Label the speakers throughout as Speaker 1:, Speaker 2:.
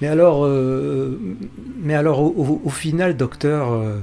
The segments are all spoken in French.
Speaker 1: Mais alors, euh, mais alors au, final, docteur, euh,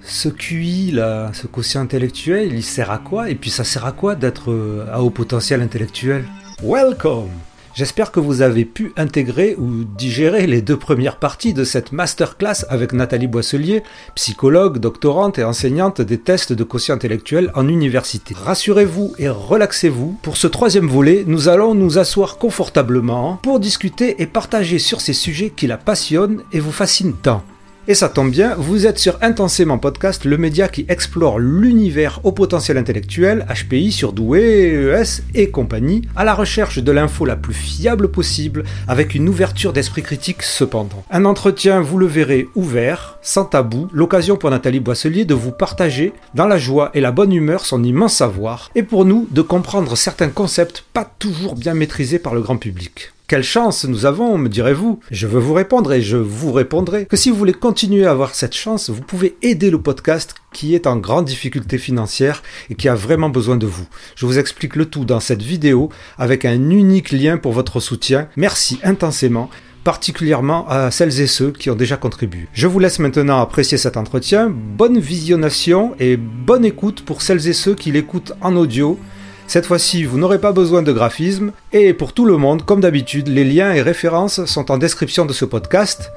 Speaker 1: ce QI, là, ce quotient intellectuel, il sert à quoi? Et puis ça sert à quoi d'être euh, à haut potentiel intellectuel? Welcome J'espère que vous avez pu intégrer ou digérer les deux premières parties de cette masterclass avec Nathalie Boisselier, psychologue, doctorante et enseignante des tests de quotient intellectuel en université. Rassurez-vous et relaxez-vous. Pour ce troisième volet, nous allons nous asseoir confortablement pour discuter et partager sur ces sujets qui la passionnent et vous fascinent tant. Et ça tombe bien, vous êtes sur Intensément Podcast, le média qui explore l'univers au potentiel intellectuel, HPI, surdoué, ES et compagnie, à la recherche de l'info la plus fiable possible, avec une ouverture d'esprit critique cependant. Un entretien, vous le verrez, ouvert, sans tabou, l'occasion pour Nathalie Boisselier de vous partager, dans la joie et la bonne humeur, son immense savoir, et pour nous de comprendre certains concepts pas toujours bien maîtrisés par le grand public. Quelle chance nous avons, me direz-vous Je veux vous répondre et je vous répondrai que si vous voulez continuer à avoir cette chance, vous pouvez aider le podcast qui est en grande difficulté financière et qui a vraiment besoin de vous. Je vous explique le tout dans cette vidéo avec un unique lien pour votre soutien. Merci intensément particulièrement à celles et ceux qui ont déjà contribué. Je vous laisse maintenant apprécier cet entretien. Bonne visionnation et bonne écoute pour celles et ceux qui l'écoutent en audio cette fois-ci, vous n'aurez pas besoin de graphisme, et pour tout le monde, comme d'habitude, les liens et références sont en description de ce podcast.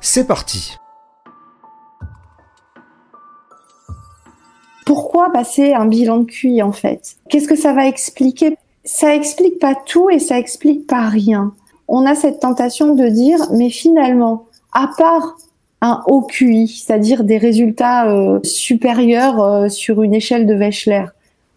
Speaker 1: C'est parti
Speaker 2: Pourquoi passer un bilan de QI en fait? Qu'est-ce que ça va expliquer? Ça explique pas tout et ça explique pas rien. On a cette tentation de dire, mais finalement, à part un haut QI, c'est-à-dire des résultats euh, supérieurs euh, sur une échelle de Wechsler,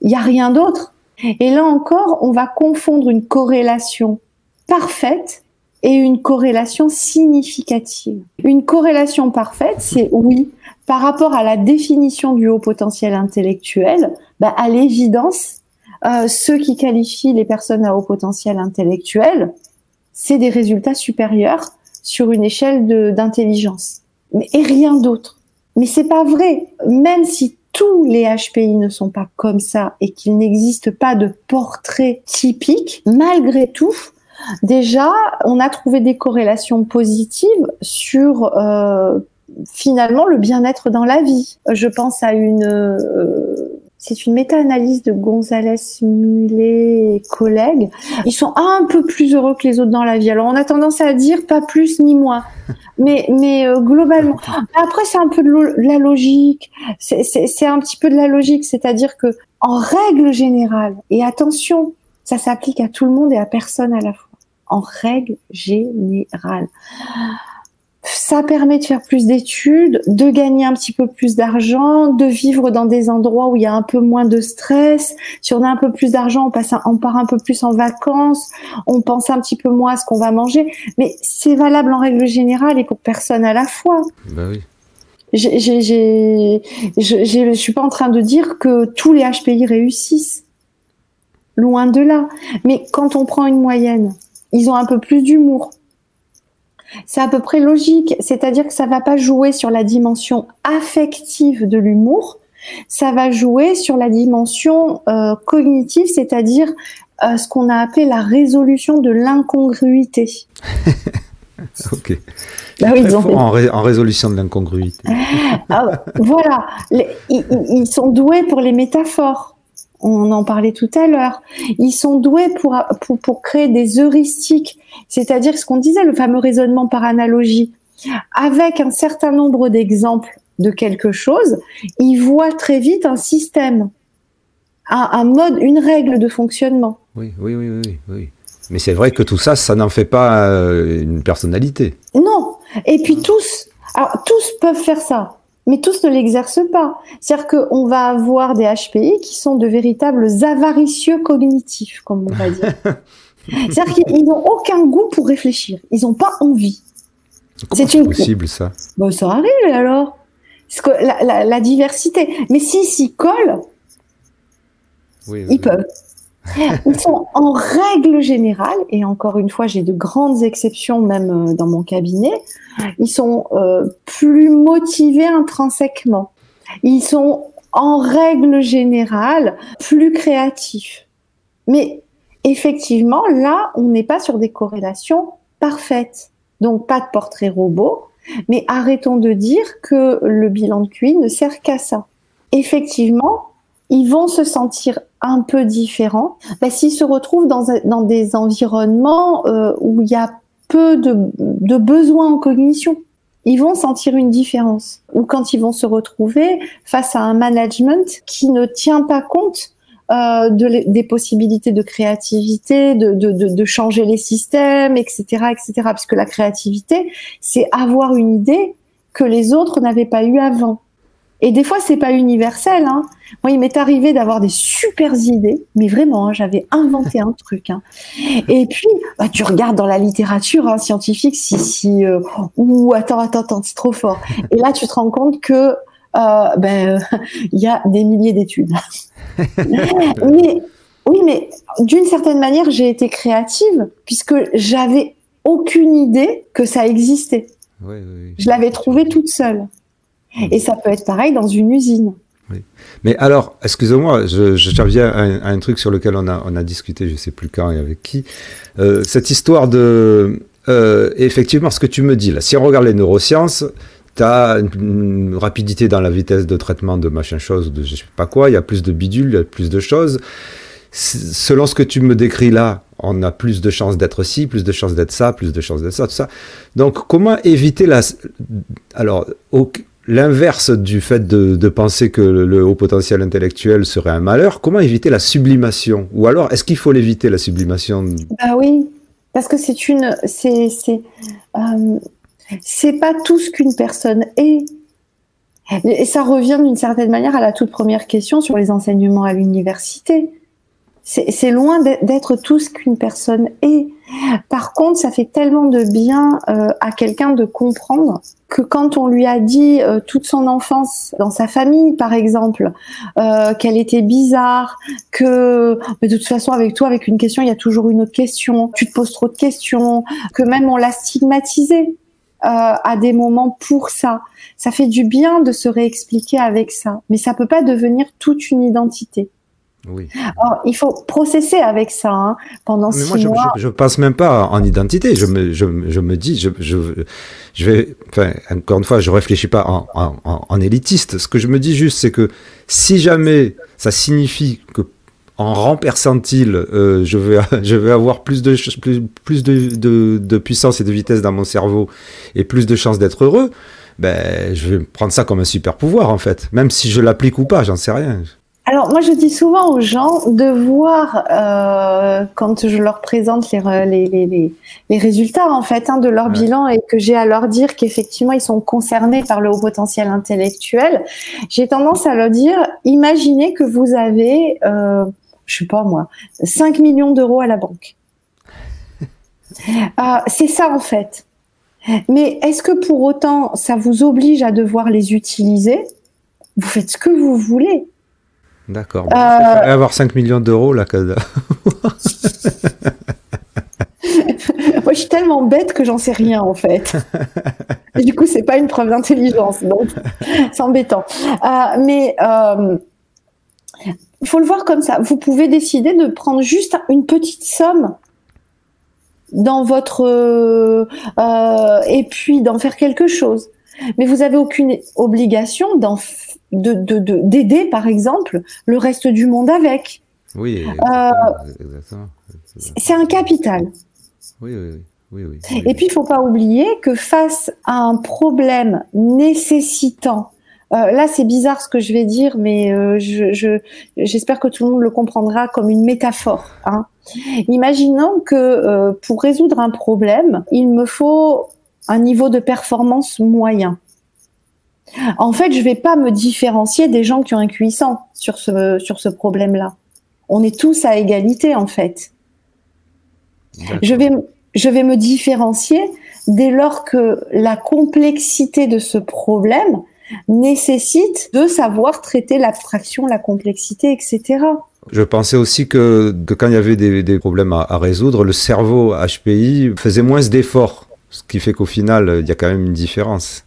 Speaker 2: il n'y a rien d'autre. Et là encore, on va confondre une corrélation parfaite et une corrélation significative. Une corrélation parfaite, c'est oui, par rapport à la définition du haut potentiel intellectuel, bah, à l'évidence, euh, ceux qui qualifient les personnes à haut potentiel intellectuel, c'est des résultats supérieurs sur une échelle d'intelligence. Et rien d'autre. Mais c'est pas vrai. Même si tous les HPI ne sont pas comme ça et qu'il n'existe pas de portrait typique, malgré tout, déjà, on a trouvé des corrélations positives sur euh, finalement le bien-être dans la vie. Je pense à une euh, c'est une méta-analyse de Gonzalez, Mulet et collègues. Ils sont un peu plus heureux que les autres dans la vie. Alors on a tendance à dire pas plus ni moins, mais mais euh, globalement. Après c'est un peu de la logique. C'est un petit peu de la logique, c'est-à-dire que en règle générale, et attention, ça s'applique à tout le monde et à personne à la fois. En règle générale ça permet de faire plus d'études, de gagner un petit peu plus d'argent, de vivre dans des endroits où il y a un peu moins de stress. Si on a un peu plus d'argent, on, passe on part un peu plus en vacances, on pense un petit peu moins à ce qu'on va manger. Mais c'est valable en règle générale et pour personne à la fois.
Speaker 1: Ben oui.
Speaker 2: je, je suis pas en train de dire que tous les HPI réussissent. Loin de là. Mais quand on prend une moyenne, ils ont un peu plus d'humour, c'est à peu près logique, c'est-à-dire que ça va pas jouer sur la dimension affective de l'humour, ça va jouer sur la dimension euh, cognitive, c'est-à-dire euh, ce qu'on a appelé la résolution de l'incongruité.
Speaker 1: ok. Bah oui, en, résolution de l'incongruité.
Speaker 2: Ah, voilà, ils, sont doués pour les métaphores on en parlait tout à l'heure. Ils sont doués pour, pour, créer des heuristiques, c'est-à-dire ce qu'on disait, le fameux raisonnement par analogie. Avec un certain nombre d'exemples de quelque chose, ils voient très vite un système, un, mode, une règle de fonctionnement.
Speaker 1: Oui, oui, oui, oui. oui. Mais c'est vrai que tout ça, ça n'en fait pas euh, une personnalité.
Speaker 2: Non. Et puis tous, alors tous peuvent faire ça mais tous ne l'exercent pas. C'est-à-dire qu'on va avoir des HPI qui sont de véritables avaricieux cognitifs, comme on va dire. C'est-à-dire qu'ils n'ont aucun goût pour réfléchir. Ils n'ont pas envie.
Speaker 1: C'est une... possible ça?
Speaker 2: Bon, Ça arrive alors. que la, diversité. Mais s'ils s'y collent, ils peuvent. Ils sont en règle générale, et encore une fois, j'ai de grandes exceptions même euh, dans mon cabinet, ils sont euh, plus motivés intrinsèquement. Ils sont en règle générale plus créatifs. Mais effectivement, là, on n'est pas sur des corrélations parfaites. Donc pas de portrait robot, mais arrêtons de dire que le bilan de QI ne sert qu'à ça. Effectivement, ils vont se sentir un peu différents bah, s'ils se retrouvent dans, dans des environnements euh, où il y a peu de, de besoins en cognition. Ils vont sentir une différence. Ou quand ils vont se retrouver face à un management qui ne tient pas compte euh, de, des possibilités de créativité, de, de, de, changer les systèmes, etc., etc. Parce que la créativité, c'est avoir une idée que les autres n'avaient pas eu avant. Et des fois, c'est pas universel. Hein. Moi, il m'est arrivé d'avoir des super idées, mais vraiment, hein, j'avais inventé un truc. Hein. Et puis, bah, tu regardes dans la littérature scientifique, si, si, euh, ou attends, attends, attends, c'est trop fort. Et là, tu te rends compte que euh, ben, il y a des milliers d'études. mais oui, mais d'une certaine manière, j'ai été créative puisque j'avais aucune idée que ça existait. Oui, oui, Je l'avais trouvé toute seule. Mm. Et ça peut être pareil dans une usine.
Speaker 1: Oui. Mais alors, excusez-moi, je, je reviens à, un truc sur lequel on a, on a discuté, je ne sais plus quand et avec qui. Euh, cette histoire de. Euh, effectivement, ce que tu me dis là, si on regarde les neurosciences, tu as une, rapidité dans la vitesse de traitement de machin chose, de je sais pas quoi, il y a plus de bidules, il y a plus de choses. Selon ce que tu me décris là, on a plus de chances d'être ci, plus de chances d'être ça, plus de chances d'être ça, tout ça. Donc, comment éviter la. Alors, au, l'inverse du fait de, penser que le, haut potentiel intellectuel serait un malheur, comment éviter la sublimation? Ou alors, est-ce qu'il faut l'éviter, la sublimation?
Speaker 2: Bah oui, parce que c'est une. C'est, euh, c'est pas tout ce qu'une personne est. Et ça revient d'une certaine manière à la toute première question sur les enseignements à l'université. C'est loin d'être tout ce qu'une personne est. Par contre, ça fait tellement de bien euh, à quelqu'un de comprendre que quand on lui a dit euh, toute son enfance dans sa famille, par exemple, euh, qu'elle était bizarre, que mais de toute façon avec toi, avec une question, il y a toujours une autre question, tu te poses trop de questions, que même on l'a stigmatisé à des moments pour ça. Ça fait du bien de se réexpliquer avec ça, mais ça peut pas devenir toute une identité. Oui. il faut processer avec ça hein, pendant mais moi,
Speaker 1: mois. Je, je, passe même pas en identité. Je me, je, je me dis, je, je, vais, enfin, encore une fois, je réfléchis pas en, en, en élitiste. Ce que je me dis juste, c'est que si jamais ça signifie que en rang percentile, euh, je, vais, je vais avoir plus, de, plus, plus de, de, de, puissance et de vitesse dans mon cerveau et plus de chances d'être heureux, ben, je vais prendre ça comme un super pouvoir en fait. Même si je l'applique ou pas, j'en sais rien.
Speaker 2: Alors moi je dis souvent aux gens de voir euh, quand je leur présente les, les, les, les résultats en fait hein, de leur bilan et que j'ai à leur dire qu'effectivement ils sont concernés par le haut potentiel intellectuel, j'ai tendance à leur dire imaginez que vous avez, euh, je sais pas moi, 5 millions d'euros à la banque. euh, c'est ça en fait. Mais est-ce que pour autant ça vous oblige à devoir les utiliser? Vous faites ce que vous voulez.
Speaker 1: D'accord. Bon, euh... avoir 5 millions d'euros là.
Speaker 2: Moi, je suis tellement bête que j'en sais rien en fait. Du coup, c'est pas une preuve d'intelligence, donc c'est embêtant. Euh, mais euh, il faut le voir comme ça. Vous pouvez décider de prendre juste une petite somme dans votre euh, et puis d'en faire quelque chose. Mais vous avez aucune obligation d'en de, d'aider, par exemple, le reste du monde avec.
Speaker 1: Oui, euh, exactement.
Speaker 2: C'est un capital.
Speaker 1: Oui, oui, oui. oui,
Speaker 2: Et puis, il faut pas oublier que face à un problème nécessitant euh, là, c'est bizarre ce que je vais dire, mais euh, je, j'espère que tout le monde le comprendra comme une métaphore. Hein. Imaginons que pour résoudre un problème, il me faut un niveau de performance moyen. En fait, je vais pas me différencier des gens qui ont un cuissant sur ce, sur ce problème-là. On est tous à égalité, en fait. Je vais, je vais me différencier dès lors que la complexité de ce problème nécessite de savoir traiter l'abstraction, la complexité, etc.
Speaker 1: Je pensais aussi que, quand il y avait des, problèmes à, à, résoudre, le cerveau HPI faisait moins d'efforts, ce qui fait qu'au final, il y a quand même une différence.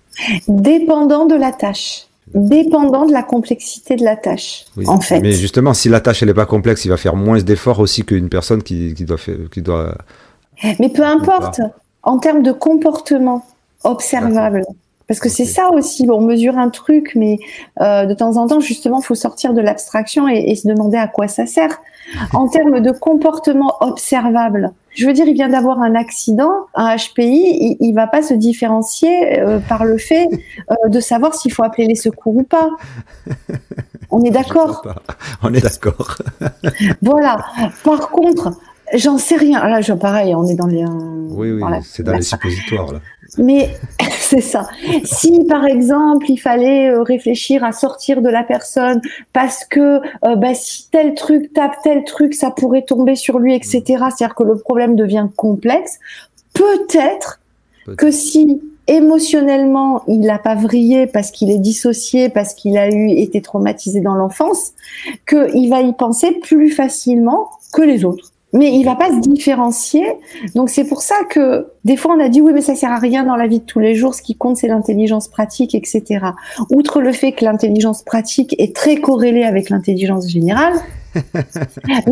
Speaker 2: Dépendant de la tâche. Dépendant de la complexité de la tâche, en fait.
Speaker 1: Mais justement, si la tâche elle n'est pas complexe, il va faire moins d'efforts aussi qu'une personne qui, doit faire, qui doit.
Speaker 2: Mais peu importe. en termes de comportement observable. Parce que c'est ça aussi, on mesure un truc, mais euh, de temps en temps, justement, il faut sortir de l'abstraction et, se demander à quoi ça sert. En termes de comportement observable, je veux dire, il vient d'avoir un accident, un HPI, il, ne va pas se différencier euh, par le fait euh, de savoir s'il faut appeler les secours ou pas. On est d'accord
Speaker 1: On est d'accord.
Speaker 2: voilà. Par contre, j'en sais rien. Là, je, pareil, on est dans les.
Speaker 1: oui, oui, c'est dans les suppositoires là.
Speaker 2: Mais c'est ça. Si par exemple il fallait euh, réfléchir à sortir de la personne parce que euh, bah, si tel truc tape tel truc, ça pourrait tomber sur lui, etc. C'est-à-dire que le problème devient complexe. Peut-être que si émotionnellement il n'a pas vrillé parce qu'il est dissocié, parce qu'il a eu été traumatisé dans l'enfance, qu'il va y penser plus facilement que les autres mais il va pas se différencier. Donc c'est pour ça que des fois on a dit oui mais ça sert à rien dans la vie de tous les jours. Ce qui compte c'est l'intelligence pratique, etc. Outre le fait que l'intelligence pratique est très corrélée avec l'intelligence générale,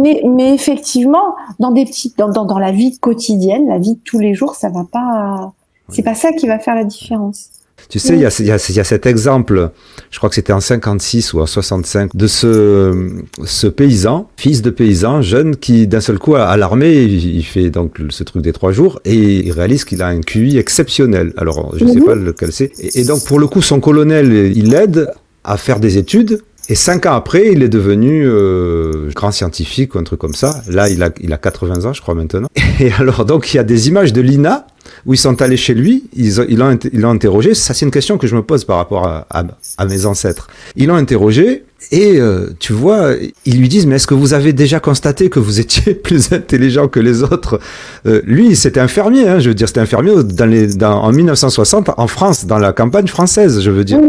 Speaker 2: mais, mais effectivement dans des petites dans, dans, dans la vie quotidienne, la vie de tous les jours, ça va pas. C'est pas ça qui va faire la différence.
Speaker 1: Tu sais, il y, a, y, a, y, a, cet exemple, je crois que c'était en 56 ou en 65, de ce, ce paysan, fils de paysan, jeune, qui d'un seul coup, à, l'armée, il, fait donc ce truc des trois jours et il réalise qu'il a un QI exceptionnel. Alors, je ne sais mhm. pas lequel c'est. Et, et, donc, pour le coup, son colonel, il l'aide à faire des études. Et cinq ans après, il est devenu euh, grand scientifique ou un truc comme ça. Là, il a, il a 80 ans, je crois, maintenant. Et alors, donc, il y a des images de Lina où ils sont allés chez lui, ils, l'ont, ils l'ont interrogé. Ça, c'est une question que je me pose par rapport à, à, mes ancêtres. Ils l'ont interrogé et euh, tu vois, ils lui disent mais est-ce que vous avez déjà constaté que vous étiez plus intelligent que les autres? Euh, Lui, c'était un fermier. Hein, je veux dire, c'était un fermier dans les, dans, en 1960 en France, dans la campagne française. Je veux dire.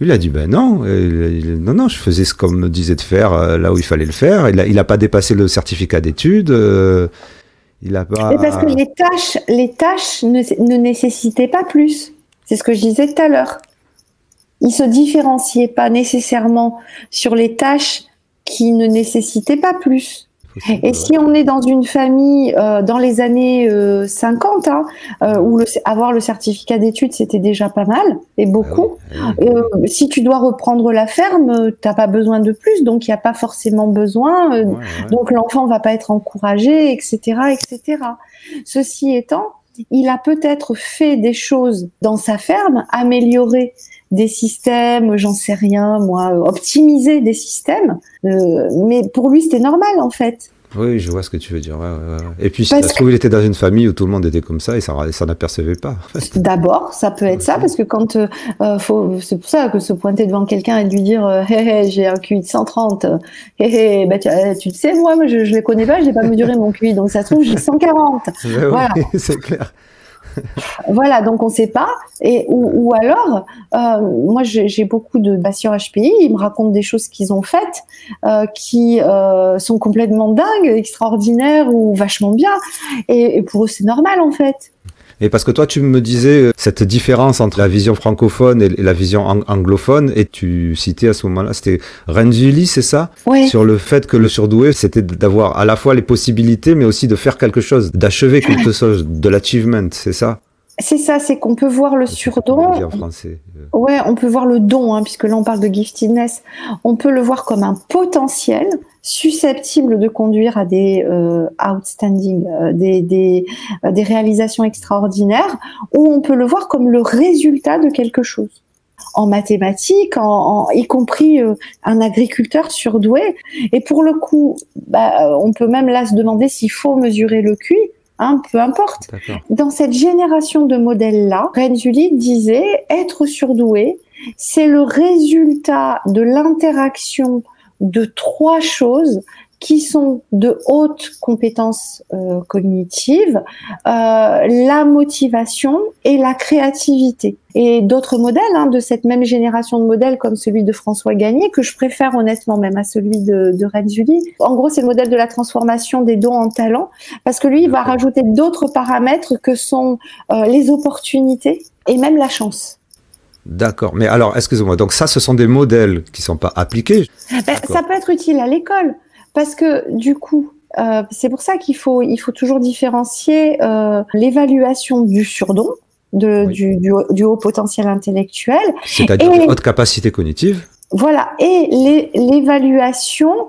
Speaker 1: Lui, il a dit ben non, non, non, je faisais ce qu'on me disait de faire euh, là où il fallait le faire. Il a, il a pas dépassé le certificat d'études.
Speaker 2: Il pas. parce que les tâches, les tâches ne, ne nécessitaient pas plus. C'est ce que je disais tout à l'heure. Il se différenciait pas nécessairement sur les tâches qui ne nécessitaient pas plus. Et si on est dans une famille euh, dans les années 50, euh, hein, euh, où le, avoir le certificat d'études c'était déjà pas mal et ah beaucoup. Ah si tu dois reprendre la ferme, t'as pas besoin de plus, donc il n'y a pas forcément besoin. Donc l'enfant va pas être encouragé, etc., etc. Ceci étant, il a peut-être fait des choses dans sa ferme, amélioré des systèmes, j'en sais rien, moi, optimiser des systèmes. Euh, mais pour lui, c'était normal en fait.
Speaker 1: Oui, je vois ce que tu veux dire. Et puis, parce ça se trouve, il était dans une famille où tout le monde était comme ça et ça, ça n'apercevait pas.
Speaker 2: D'abord, ça peut être ça, parce que quand euh, euh, faut, c'est pour ça que se pointer devant quelqu'un et lui dire, hé, hé, j'ai un QI de 130, hé, hé, bah, tu, tu, le sais, moi, je, je les connais pas, j'ai pas mesuré mon QI, donc ça se trouve, j'ai 140.
Speaker 1: voilà. c'est clair
Speaker 2: voilà, donc on ne sait pas. Et ou, alors, euh, moi j'ai beaucoup de patients HPI, ils me racontent des choses qu'ils ont faites, euh, qui euh, sont complètement dingues, extraordinaires ou vachement bien. et pour eux c'est normal en fait.
Speaker 1: Et parce que toi, tu me disais euh, cette différence entre la vision francophone et la vision anglophone, et tu citais à ce moment-là, c'était Renzulli, c'est ça?
Speaker 2: Oui.
Speaker 1: Sur le fait que le surdoué, c'était d'avoir à la fois les possibilités, mais aussi de faire quelque chose, d'achever quelque chose, de l'achievement, c'est ça?
Speaker 2: C'est ça, c'est qu'on peut voir le surdon.
Speaker 1: En français.
Speaker 2: Euh. Ouais, on peut voir le don, hein, puisque là on parle de giftedness. On peut le voir comme un potentiel susceptible de conduire à des euh, outstanding, euh, des, des, des réalisations extraordinaires, ou on peut le voir comme le résultat de quelque chose en mathématiques, en, y compris un agriculteur surdoué. Et pour le coup, bah, on peut même là se demander s'il faut mesurer le QI Hein, peu importe. Dans cette génération de modèles-là, Renzulli disait être surdoué, c'est le résultat de l'interaction de trois choses qui sont de hautes compétences euh, cognitives, euh, la motivation et la créativité. Et d'autres modèles hein, de cette même génération de modèles, comme celui de François Gagné, que je préfère honnêtement même à celui de, de Renzulli. En gros, c'est le modèle de la transformation des dons en talents, parce que lui, il va rajouter d'autres paramètres que sont euh, les opportunités et même la chance.
Speaker 1: D'accord. Mais alors, excusez-moi. Donc ça, ce sont des modèles qui sont pas appliqués.
Speaker 2: Ben, ça peut être utile à l'école. Parce que du coup, euh, c'est pour ça qu'il faut, il faut toujours différencier euh, l'évaluation du surdon, de, du, du, du, haut potentiel intellectuel.
Speaker 1: C'est-à-dire haute capacité cognitive.
Speaker 2: Voilà, et l'évaluation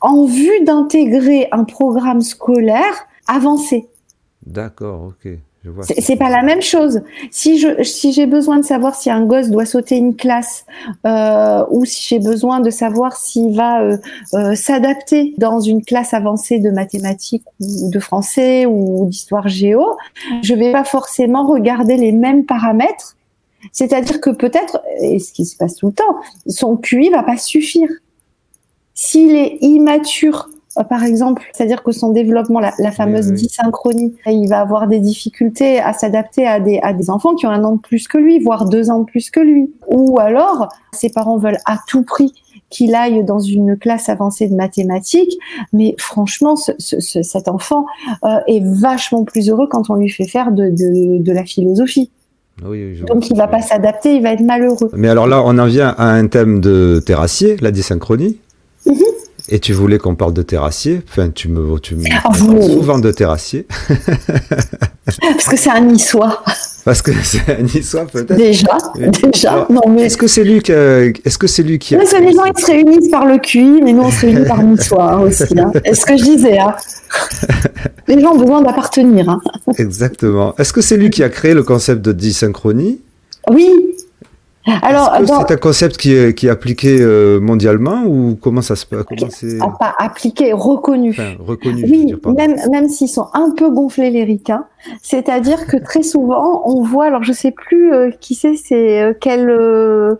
Speaker 2: en vue d'intégrer un programme scolaire avancé.
Speaker 1: D'accord, ok.
Speaker 2: C'est pas la même chose. Si je si j'ai besoin de savoir si un gosse doit sauter une classe euh, ou si j'ai besoin de savoir s'il va euh, euh, s'adapter dans une classe avancée de mathématiques ou de français ou d'histoire géo, je vais pas forcément regarder les mêmes paramètres. C'est-à-dire que peut-être, et ce qui se passe tout le temps, son QI va pas suffire. S'il est immature par exemple, c'est-à-dire que son développement, la, fameuse dysynchronie, il va avoir des difficultés à s'adapter à des, à des enfants qui ont un an de plus que lui, voire deux ans de plus que lui. Ou alors, ses parents veulent à tout prix qu'il aille dans une classe avancée de mathématiques, mais franchement, ce, ce, cet enfant euh, est vachement plus heureux quand on lui fait faire de, de, de la philosophie. Donc il va pas s'adapter, il va être malheureux.
Speaker 1: Mais alors là, on en vient à un thème de terrassier, la dysynchronie. Mm et tu voulais qu'on parle de terrassier Enfin, tu me, tu me ah, parles souvent de terrassier.
Speaker 2: Parce que c'est un niçois.
Speaker 1: Parce que c'est un niçois peut-être.
Speaker 2: Déjà, déjà. non mais.
Speaker 1: Est-ce que c'est lui qui, est-ce que c'est lui qui.
Speaker 2: A... Mais les gens ils se réunissent par le QI, mais nous on se réunit par niçois hein, aussi. Hein. Est-ce que je disais hein. Les gens ont besoin d'appartenir. Hein.
Speaker 1: Exactement. Est-ce que c'est lui qui a créé le concept de dysynchronie?
Speaker 2: Oui,
Speaker 1: alors, c'est un concept qui est, qui est appliqué euh, mondialement ou comment ça se passe
Speaker 2: pas appliqué, reconnu.
Speaker 1: Enfin, reconnu.
Speaker 2: Oui, dire, même même s'ils sont un peu gonflés les ricains, c'est-à-dire que très souvent on voit, alors je sais plus euh, qui c'est, c'est euh, quel euh,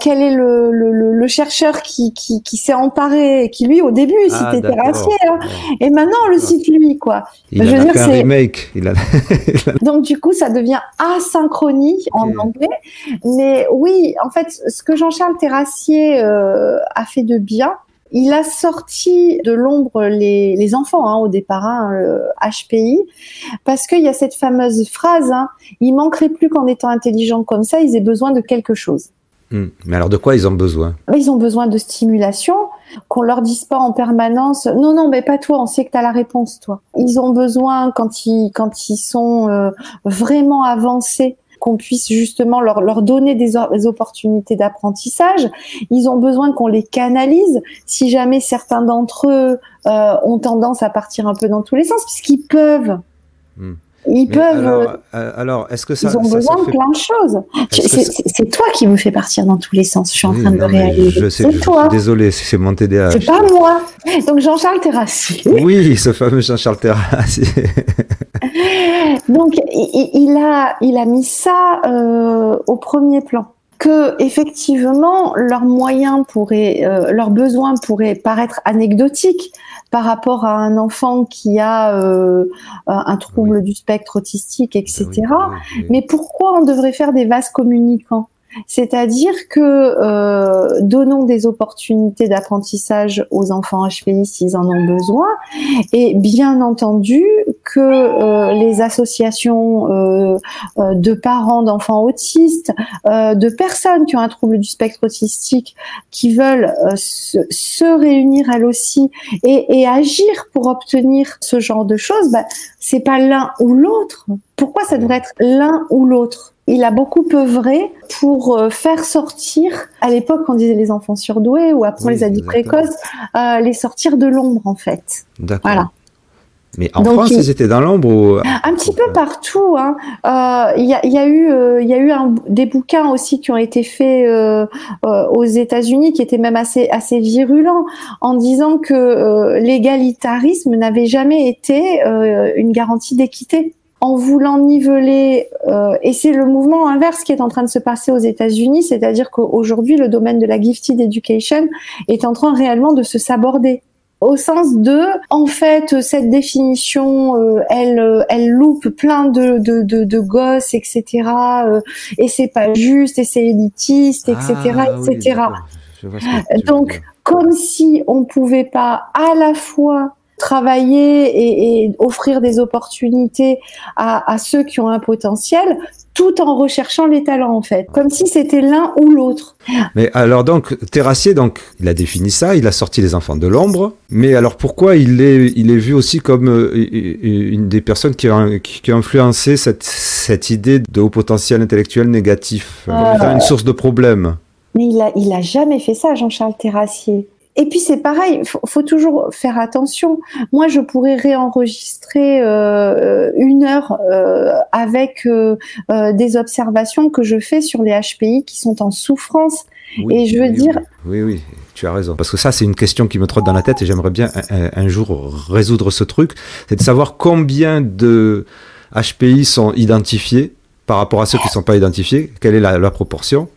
Speaker 2: quel est le, le, le, chercheur qui qui, qui s'est emparé, qui lui au début ah, citait Terrassier, hein, et maintenant on le cite lui quoi.
Speaker 1: Il je a dire, un remake. Il a...
Speaker 2: Donc du coup ça devient asynchronie en anglais, mais oui, en fait, ce que Jean-Charles Terrassier euh, a fait de bien, il a sorti de l'ombre les, enfants hein, au départ, hein, HPI, parce qu'il y a cette fameuse phrase hein, il manquerait plus qu'en étant intelligent comme ça, ils aient besoin de quelque chose.
Speaker 1: Hmm. Mais alors de quoi ils ont besoin?
Speaker 2: Ils ont besoin de stimulation, qu'on leur dise pas en permanence non non mais pas toi, on sait que tu as la réponse toi. Ils ont besoin quand ils quand ils sont euh, vraiment avancés qu'on puisse justement leur, donner des, opportunités d'apprentissage. Ils ont besoin qu'on les canalise. Si jamais certains d'entre eux euh, ont tendance à partir un peu dans tous les sens, puisqu'ils peuvent. Hmm. Ils peuvent.
Speaker 1: Euh, alors, est-ce que ça.
Speaker 2: Ils ont besoin de plein de choses. C'est toi qui me fais partir dans tous les sens. Je suis en train de réaliser.
Speaker 1: Je sais, je toi. désolé, c'est mon TDAH.
Speaker 2: C'est pas moi. Donc Jean-Charles Terrassier.
Speaker 1: Oui, ce fameux Jean-Charles Terrassier.
Speaker 2: Donc il, a, il a mis ça euh, au premier plan que effectivement leurs moyens pourraient, euh, leurs besoins pourraient paraître anecdotiques par rapport à un enfant qui a euh, un trouble du spectre autistique, etc. Mais pourquoi on devrait faire des vases communicants? C'est-à-dire que euh, donnons des opportunités d'apprentissage aux enfants HPI s'ils en ont besoin, et bien entendu que euh, les associations euh, de parents d'enfants autistes, de personnes qui ont un trouble du spectre autistique, qui veulent se, réunir elles aussi et, et, agir pour obtenir ce genre de choses, bah, c'est pas l'un ou l'autre. Pourquoi ça devrait être l'un ou l'autre? Il a beaucoup œuvré pour euh, faire sortir, à l'époque on disait les enfants surdoués ou après les adultes précoces, euh, les sortir de l'ombre en fait.
Speaker 1: D'accord. Voilà. Mais en France, ils étaient dans l'ombre ou...
Speaker 2: Un petit peu partout. Hein. Euh, il y, a, y, a, eu, il y a eu un, des bouquins aussi qui ont été faits aux États-Unis, qui étaient même assez, assez virulents, en disant que l'égalitarisme n'avait jamais été une garantie d'équité en voulant niveler, euh, et c'est le mouvement inverse qui est en train de se passer aux États-Unis, c'est-à-dire qu'aujourd'hui le domaine de la gifted education est en train réellement de se saborder au sens de, en fait, cette définition, euh, elle, elle loupe plein de, de, de, de gosses, etc. Euh, et c'est pas juste, et c'est élitiste, etc., ah, etc. Donc, comme si on pouvait pas à la fois travailler et, offrir des opportunités à, à, ceux qui ont un potentiel, tout en recherchant les talents en fait, comme si c'était l'un ou l'autre.
Speaker 1: Mais alors donc Terrassier, donc il a défini ça, il a sorti les enfants de l'ombre, mais alors pourquoi il est, il est vu aussi comme euh, une des personnes qui a, qui a influencé cette, cette idée de haut potentiel intellectuel négatif, euh, une source de problème
Speaker 2: mais il a, il a jamais fait ça, Jean-Charles Terrassier. Et puis c'est pareil, faut, faut toujours faire attention. Moi, je pourrais réenregistrer euh, une heure euh, avec euh, euh des observations que je fais sur les HPI qui sont en souffrance. et je veux dire.
Speaker 1: Oui, oui, tu as raison. Parce que ça, c'est une question qui me trotte dans la tête et j'aimerais bien un, un, jour résoudre ce truc. C'est de savoir combien de HPI sont identifiés par rapport à ceux qui ne sont pas identifiés. Quelle est la, la proportion?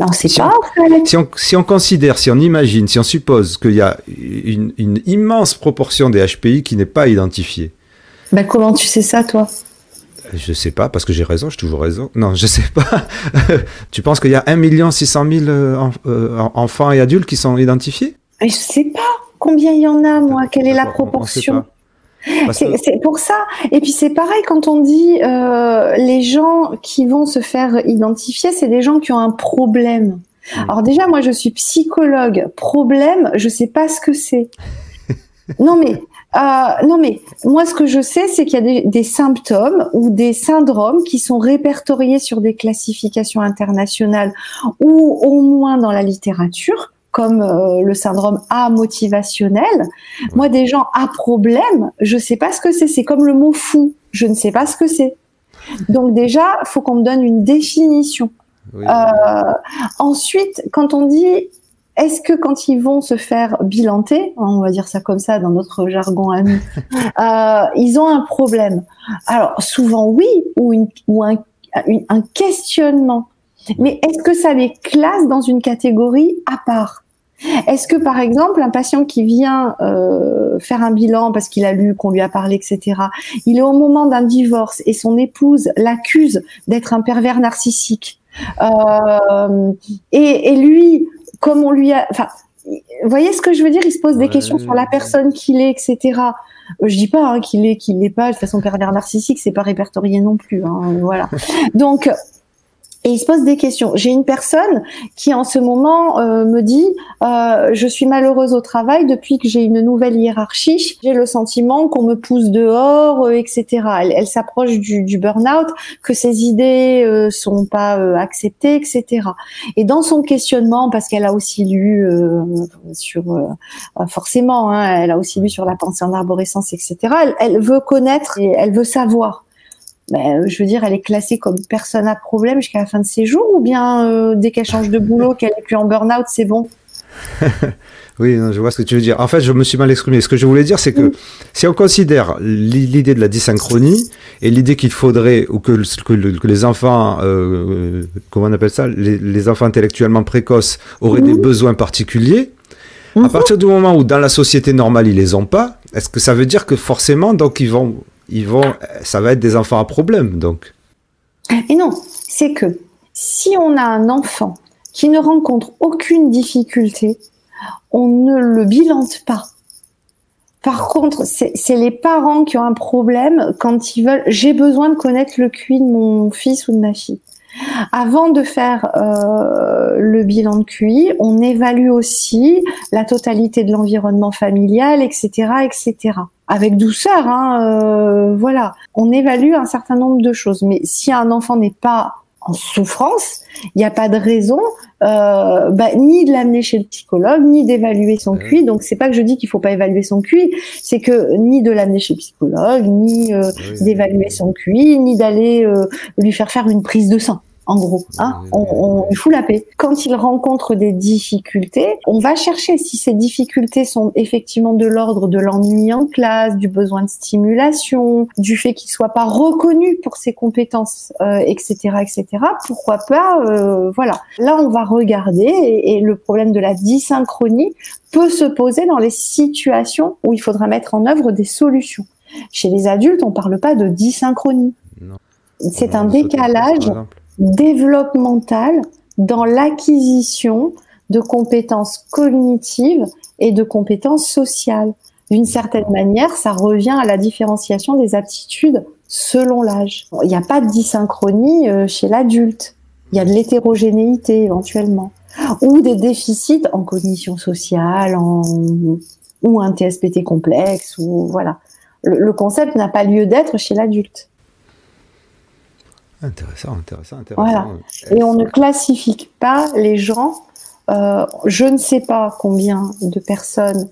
Speaker 2: Non, c'est
Speaker 1: si
Speaker 2: pas.
Speaker 1: On, si, on, si, on, considère, si on imagine, si on suppose qu'il y a une, une, immense proportion des HPI qui n'est pas identifiée.
Speaker 2: Ben comment tu sais ça, toi?
Speaker 1: Je sais pas, parce que j'ai raison, j'ai toujours raison. Non, je sais pas. tu penses qu'il y a 1 600 000 enfants et adultes qui sont identifiés?
Speaker 2: Je sais pas. Combien il y en a, moi? Quelle est la proportion? C'est pour ça. Et puis c'est pareil quand on dit euh, les gens qui vont se faire identifier, c'est des gens qui ont un problème. Hmm. Alors déjà, moi, je suis psychologue. Problème, je sais pas ce que c'est. non mais euh, non mais moi, ce que je sais, c'est qu'il y a des, des, symptômes ou des syndromes qui sont répertoriés sur des classifications internationales ou au moins dans la littérature comme euh, le syndrome A motivationnel. Moi, des gens à problème, je sais pas ce que c'est. C'est comme le mot fou. Je ne sais pas ce que c'est. Donc déjà, faut qu'on me donne une définition. Euh, ensuite, quand on dit est-ce que quand ils vont se faire bilanter, on va dire ça comme ça dans notre jargon à nous, euh, ils ont un problème Alors souvent oui, ou, une, ou un, un questionnement. Mais est-ce que ça les classe dans une catégorie à part? Est-ce que, par exemple, un patient qui vient euh, faire un bilan parce qu'il a lu, qu'on lui a parlé, etc., il est au moment d'un divorce et son épouse l'accuse d'être un pervers narcissique, euh, et, et, lui, comme on lui a... Enfin, vous voyez ce que je veux dire? Il se pose des questions sur la personne qu'il est, etc. Je dis pas hein, qu'il est, qu'il n'est pas de façon pervers narcissique, c'est pas répertorié non plus. Hein, voilà. Donc et il se pose des questions. J'ai une personne qui en ce moment euh, me dit euh, je suis malheureuse au travail depuis que j'ai une nouvelle hiérarchie. J'ai le sentiment qu'on me pousse dehors, euh, etc. Elle, s'approche du, du burn-out, que ses idées euh, sont pas euh, acceptées, etc. Et dans son questionnement, parce qu'elle a aussi lu sur forcément, hein, elle a aussi lu sur la pensée en arborescence, etc. Elle, elle veut connaître et elle veut savoir. Ben, je veux dire, elle est classée comme personne à problème jusqu'à la fin de ses jours, ou bien euh, dès qu'elle change de boulot, qu'elle est plus en burn-out, c'est bon?
Speaker 1: Oui, je vois ce que tu veux dire. En fait, je me suis mal exprimé. Ce que je voulais dire, c'est que si on considère l'idée de la dysynchronie et l'idée qu'il faudrait, ou que, que, les enfants, euh, comment on appelle ça, les, enfants intellectuellement précoces auraient des mhm. besoins particuliers, à mhm. partir du moment où dans la société normale ils les ont pas, est-ce que ça veut dire que forcément, donc ils vont ils ça va être des enfants à problème, donc.
Speaker 2: Et non, c'est que si on a un enfant qui ne rencontre aucune difficulté, on ne le bilante pas. Par contre, c'est les parents qui ont un problème quand ils veulent. J'ai besoin de connaître le QI de mon fils ou de ma fille. Avant de faire euh, le bilan de QI, on évalue aussi la totalité de l'environnement familial, etc., etc avec douceur. Hein, euh, voilà, on évalue un certain nombre de choses. Mais si un enfant n'est pas en souffrance, il n'y a pas de raison euh, bah, ni de l'amener chez le psychologue, ni d'évaluer son QI. Donc c'est pas que je dis qu'il faut pas évaluer son QI, c'est que ni de l'amener chez le psychologue, ni euh, d'évaluer son QI, ni d'aller euh, lui faire faire une prise de sang en gros. Hein on, on fout la paix. Quand il rencontre des difficultés, on va chercher si ces difficultés sont effectivement de l'ordre de l'ennui en classe, du besoin de stimulation, du fait qu'il soit pas reconnu pour ses compétences, euh, etc., etc. Pourquoi pas euh, Voilà. Là, on va regarder et, et le problème de la dysynchronie peut se poser dans les situations où il faudra mettre en œuvre des solutions. Chez les adultes, on parle pas de dysynchronie. C'est un décalage développemental dans l'acquisition de compétences cognitives et de compétences sociales. D'une certaine manière, ça revient à la différenciation des aptitudes selon l'âge. Il n'y a pas de dysynchronie euh, chez l'adulte. Il y a de l'hétérogénéité éventuellement. Ou des déficits en cognition sociale, en... ou un TSPT complexe, ou voilà. Le, concept n'a pas lieu d'être chez l'adulte.
Speaker 1: Intéressant, intéressant, intéressant.
Speaker 2: Voilà. Et on ne classifie pas les gens. Euh, je ne sais pas combien de personnes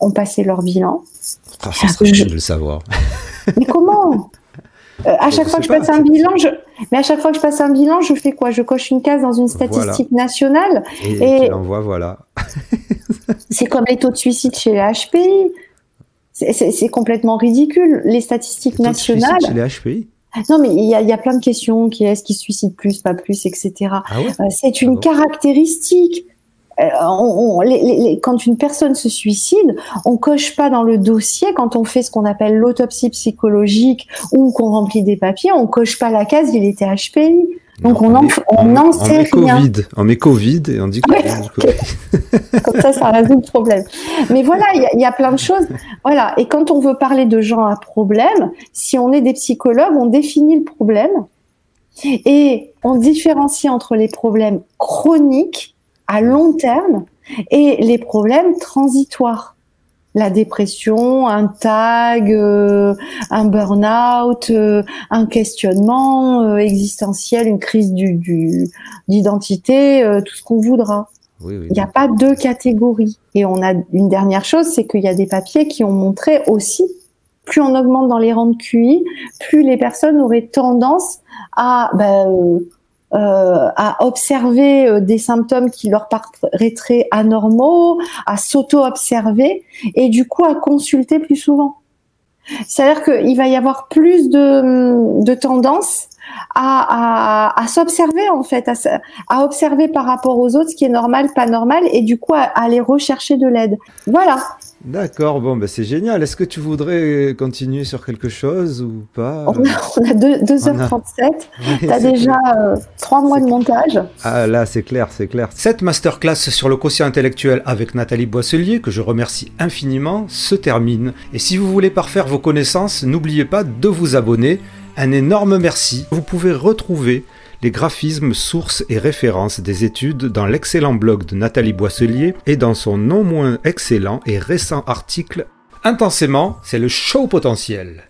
Speaker 2: ont passé leur bilan.
Speaker 1: Ah, ça serait je... de le savoir.
Speaker 2: Mais comment? Euh, à chaque fois que je passe un bilan, je... mais à chaque fois que je passe un bilan, je fais quoi? Je coche une case dans une statistique nationale
Speaker 1: et, et... l'envoie, voilà.
Speaker 2: c'est comme les taux de suicide chez les HPI. C'est complètement ridicule. Les statistiques les nationales.
Speaker 1: chez les HPI
Speaker 2: non, mais il y a, y a, plein de questions. Qui est-ce qui suicide plus, pas plus, etc. Ah euh, c'est une ah caractéristique. Euh, on, les, les, quand une personne se suicide, on coche pas dans le dossier quand on fait ce qu'on appelle l'autopsie psychologique ou qu'on remplit des papiers, on coche pas la case il était HPI. Donc on, n'en sait rien.
Speaker 1: COVID, on met Covid et on dit que
Speaker 2: Comme ça, ça résout le problème. Mais voilà, il y, a plein de choses. Voilà. Et quand on veut parler de gens à problème, si on est des psychologues, on définit le problème et on différencie entre les problèmes chroniques à long terme et les problèmes transitoires. La dépression, un tag, euh, un burn-out, euh, un questionnement euh, existentiel, une crise du, d'identité, tout ce qu'on voudra. Il n'y a pas deux catégories. Et on a une dernière chose, c'est qu'il y a des papiers qui ont montré aussi, plus on augmente dans les rangs de QI, plus les personnes auraient tendance à ben, à observer euh, des symptômes qui leur paraîtraient anormaux, à s'auto-observer et du coup à consulter plus souvent. C'est-à-dire qu'il va y avoir plus de, de tendance à, à, à s'observer en fait, à, à, observer par rapport aux autres ce qui est normal, pas normal, et du coup à, aller rechercher de l'aide. Voilà.
Speaker 1: D'accord, bon, ben c'est génial. Est-ce que tu voudrais continuer sur quelque chose ou pas?
Speaker 2: On a, 2h37. tu as déjà euh, 3 mois de montage.
Speaker 1: Ah là, c'est clair, c'est clair.
Speaker 3: Cette masterclass sur le quotient intellectuel avec Nathalie Boisselier, que je remercie infiniment, se termine. Et si vous voulez parfaire vos connaissances, n'oubliez pas de vous abonner un énorme merci. Vous pouvez retrouver les graphismes, sources et références des études dans l'excellent blog de Nathalie Boisselier et dans son non moins excellent et récent article Intensément, c'est le show potentiel.